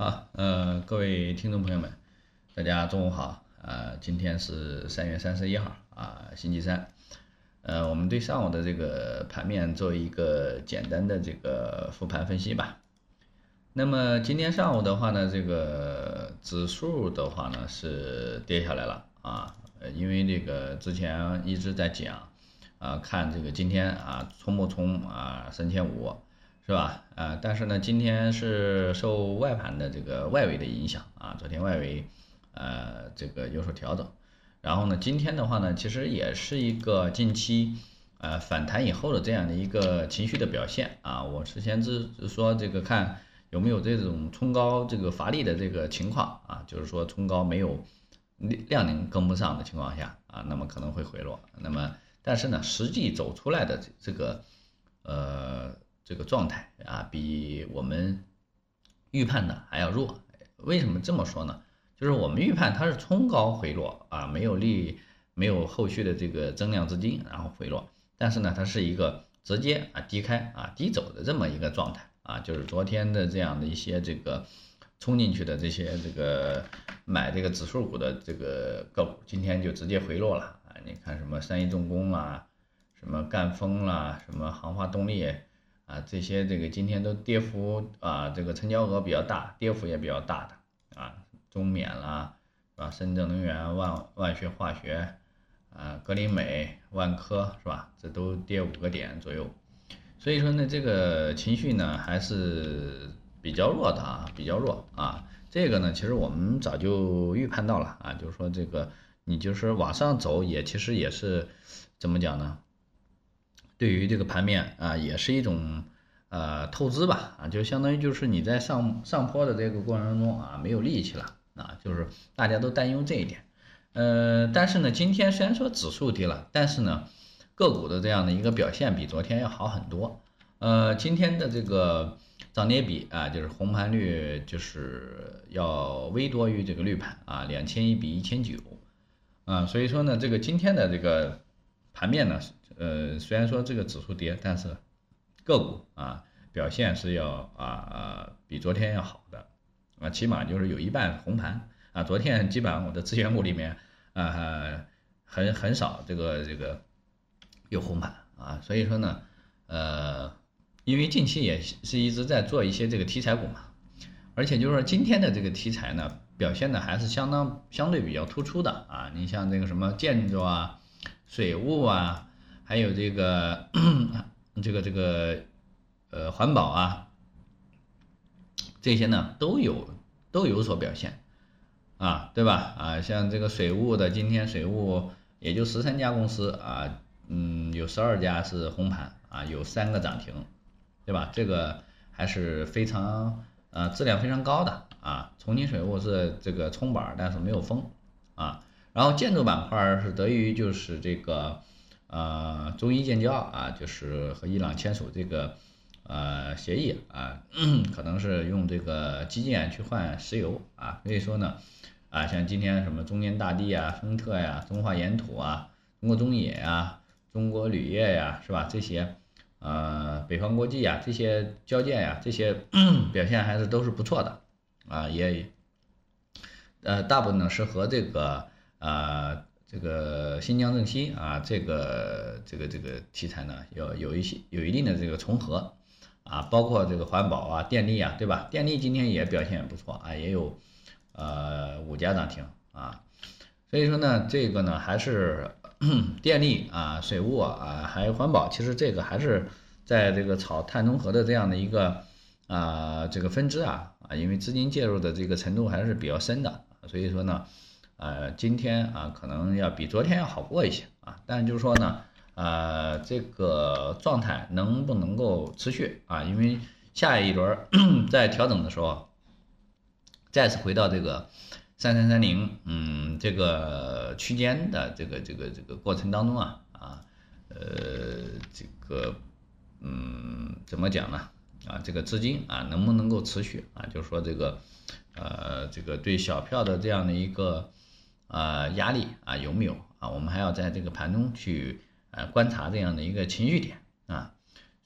好，呃，各位听众朋友们，大家中午好。啊，今天是三月三十一号啊，星期三。呃，我们对上午的这个盘面做一个简单的这个复盘分析吧。那么今天上午的话呢，这个指数的话呢是跌下来了啊，因为这个之前一直在讲啊，看这个今天啊冲不冲啊三千五。是吧？呃，但是呢，今天是受外盘的这个外围的影响啊，昨天外围呃这个有所调整，然后呢，今天的话呢，其实也是一个近期呃反弹以后的这样的一个情绪的表现啊。我之前是说这个看有没有这种冲高这个乏力的这个情况啊，就是说冲高没有量能跟不上的情况下啊，那么可能会回落。那么但是呢，实际走出来的这这个呃。这个状态啊，比我们预判的还要弱。为什么这么说呢？就是我们预判它是冲高回落啊，没有利，没有后续的这个增量资金，然后回落。但是呢，它是一个直接啊低开啊低走的这么一个状态啊，就是昨天的这样的一些这个冲进去的这些这个买这个指数股的这个个股，今天就直接回落了啊。你看什么三一重工啦，什么赣锋啦，什么航化动力。啊，这些这个今天都跌幅啊，这个成交额比较大，跌幅也比较大的啊，中免啦，是吧？深圳能源、万万学化学，啊，格林美、万科，是吧？这都跌五个点左右，所以说呢，这个情绪呢还是比较弱的啊，比较弱啊。这个呢，其实我们早就预判到了啊，就是说这个你就是往上走，也其实也是怎么讲呢？对于这个盘面啊，也是一种呃透支吧啊，就相当于就是你在上上坡的这个过程中啊，没有力气了啊，就是大家都担忧这一点。呃，但是呢，今天虽然说指数跌了，但是呢，个股的这样的一个表现比昨天要好很多。呃，今天的这个涨跌比啊，就是红盘率就是要微多于这个绿盘啊，两千一比一千九啊，所以说呢，这个今天的这个盘面呢。呃，虽然说这个指数跌，但是个股啊表现是要啊比昨天要好的啊，起码就是有一半红盘啊。昨天基本上我的资源股里面啊很很少这个这个有红盘啊，所以说呢，呃，因为近期也是一直在做一些这个题材股嘛，而且就是说今天的这个题材呢表现的还是相当相对比较突出的啊。你像这个什么建筑啊、水务啊。还有这个，这个这个，呃，环保啊，这些呢都有都有所表现，啊，对吧？啊，像这个水务的，今天水务也就十三家公司啊，嗯，有十二家是红盘啊，有三个涨停，对吧？这个还是非常呃质量非常高的啊。重庆水务是这个冲板，但是没有封啊。然后建筑板块是得益于就是这个。呃，中伊建交啊，就是和伊朗签署这个呃协议啊，可能是用这个基建去换石油啊，所以说呢，啊，像今天什么中建大地啊、亨特呀、中华岩土啊、中国中冶呀、中国铝业呀，是吧？这些呃，北方国际呀，这些交建呀，这些 表现还是都是不错的啊，也呃，大部分呢是和这个呃。这个新疆正西啊，这个这个这个题材呢，有有一些有一定的这个重合啊，包括这个环保啊、电力啊，对吧？电力今天也表现不错啊，也有呃五家涨停啊，所以说呢，这个呢还是 电力啊、水务啊，还有环保，其实这个还是在这个炒碳中和的这样的一个啊这个分支啊啊，因为资金介入的这个程度还是比较深的，所以说呢。呃，今天啊，可能要比昨天要好过一些啊，但就是说呢，呃，这个状态能不能够持续啊？因为下一轮 在调整的时候，再次回到这个三三三零，嗯，这个区间的这个这个这个过程当中啊，啊，呃，这个，嗯，怎么讲呢？啊，这个资金啊，能不能够持续啊？就是说这个，呃，这个对小票的这样的一个。呃，压力啊有没有啊？我们还要在这个盘中去呃观察这样的一个情绪点啊。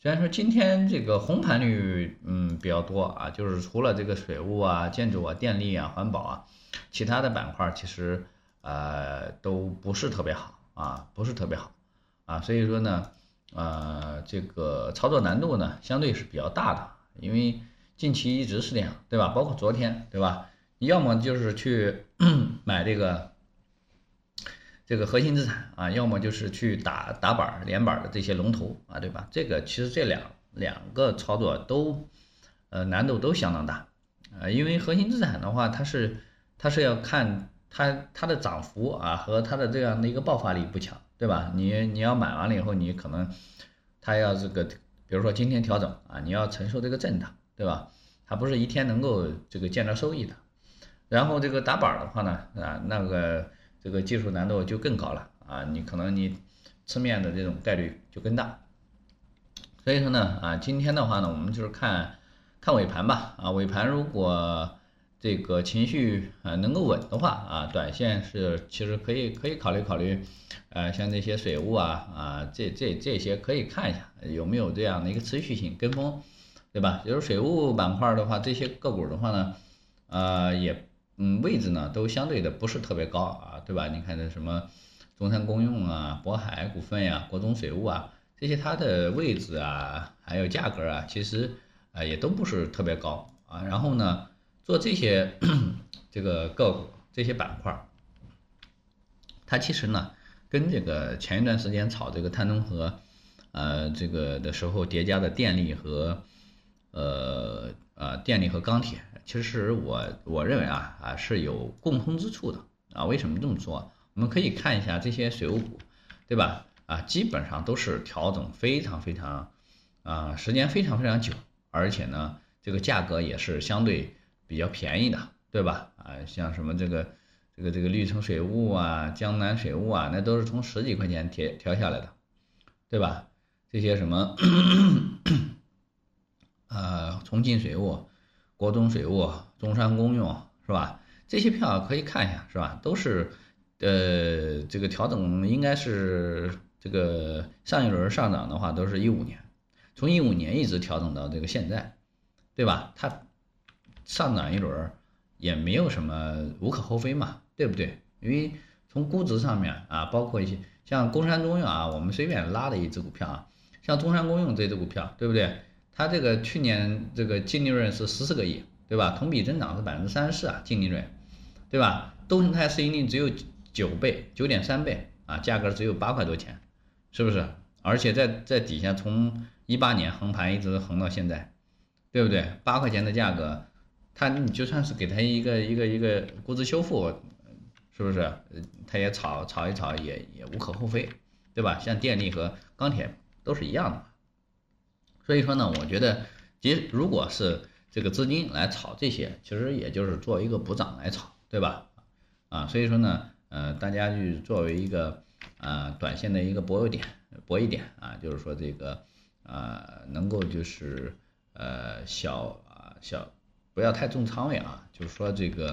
虽然说今天这个红盘率嗯比较多啊，就是除了这个水务啊、建筑啊、电力啊、环保啊，其他的板块其实呃都不是特别好啊，不是特别好啊，所以说呢，呃这个操作难度呢相对是比较大的，因为近期一直是这样，对吧？包括昨天，对吧？要么就是去 买这个。这个核心资产啊，要么就是去打打板连板的这些龙头啊，对吧？这个其实这两两个操作都，呃，难度都相当大啊，因为核心资产的话，它是它是要看它它的涨幅啊和它的这样的一个爆发力不强，对吧？你你要买完了以后，你可能它要这个，比如说今天调整啊，你要承受这个震荡，对吧？它不是一天能够这个见着收益的。然后这个打板的话呢，啊，那个。这个技术难度就更高了啊！你可能你吃面的这种概率就更大，所以说呢啊，今天的话呢，我们就是看看尾盘吧啊，尾盘如果这个情绪啊能够稳的话啊，短线是其实可以可以考虑考虑，呃，像这些水务啊啊这这这些可以看一下有没有这样的一个持续性跟风，对吧？就是水务板块的话，这些个股的话呢，呃也。嗯，位置呢都相对的不是特别高啊，对吧？你看这什么中山公用啊、渤海股份呀、国中水务啊，这些它的位置啊，还有价格啊，其实啊也都不是特别高啊。然后呢，做这些这个个股、这些板块，它其实呢跟这个前一段时间炒这个碳中和呃这个的时候叠加的电力和呃呃电力和钢铁。其实我我认为啊啊是有共通之处的啊，为什么这么说？我们可以看一下这些水务股，对吧？啊，基本上都是调整非常非常啊，时间非常非常久，而且呢，这个价格也是相对比较便宜的，对吧？啊，像什么这个这个这个绿城水务啊、江南水务啊，那都是从十几块钱调调下来的，对吧？这些什么呃 重庆水务。国中水务、中山公用是吧？这些票可以看一下是吧？都是，呃，这个调整应该是这个上一轮上涨的话，都是一五年，从一五年一直调整到这个现在，对吧？它上涨一轮也没有什么无可厚非嘛，对不对？因为从估值上面啊，包括一些像中山中用啊，我们随便拉的一只股票啊，像中山公用这只股票，对不对？它这个去年这个净利润是十四个亿，对吧？同比增长是百分之三十四啊，净利润，对吧？东泰市盈率只有九倍，九点三倍啊，价格只有八块多钱，是不是？而且在在底下从一八年横盘一直横到现在，对不对？八块钱的价格，它你就算是给它一个一个一个估值修复，是不是？它也炒炒一炒也也无可厚非，对吧？像电力和钢铁都是一样的。所以说呢，我觉得，即如果是这个资金来炒这些，其实也就是做一个补涨来炒，对吧？啊，所以说呢，呃，大家就作为一个啊短线的一个博弈点，博弈点啊，就是说这个啊能够就是呃小啊小不要太重仓位啊，就是说这个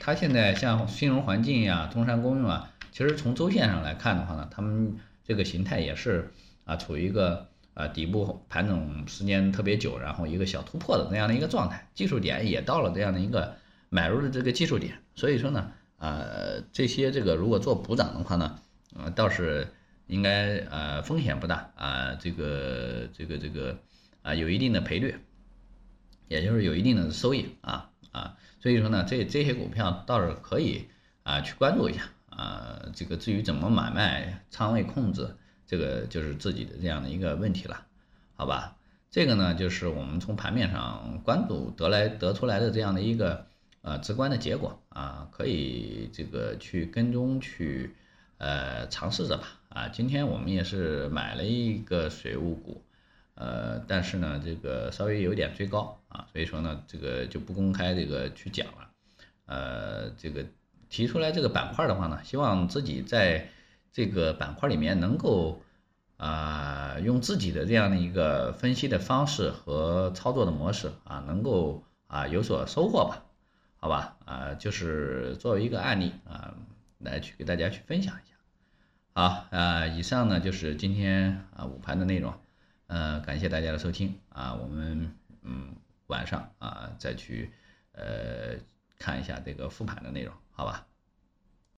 它现在像金融环境呀、中山公用啊，其实从周线上来看的话呢，他们这个形态也是啊处于一个。啊，底部盘整时间特别久，然后一个小突破的那样的一个状态，技术点也到了这样的一个买入的这个技术点，所以说呢，呃，这些这个如果做补涨的话呢，呃，倒是应该呃风险不大啊，这个这个这个啊有一定的赔率，也就是有一定的收益啊啊，所以说呢，这这些股票倒是可以啊去关注一下啊，这个至于怎么买卖、仓位控制。这个就是自己的这样的一个问题了，好吧？这个呢，就是我们从盘面上关注得来得出来的这样的一个呃直观的结果啊，可以这个去跟踪去呃尝试着吧啊。今天我们也是买了一个水务股，呃，但是呢，这个稍微有点追高啊，所以说呢，这个就不公开这个去讲了。呃，这个提出来这个板块的话呢，希望自己在。这个板块里面能够啊用自己的这样的一个分析的方式和操作的模式啊，能够啊有所收获吧？好吧啊，就是作为一个案例啊来去给大家去分享一下。好啊，以上呢就是今天啊午盘的内容呃，感谢大家的收听啊，我们嗯晚上啊再去呃看一下这个复盘的内容，好吧？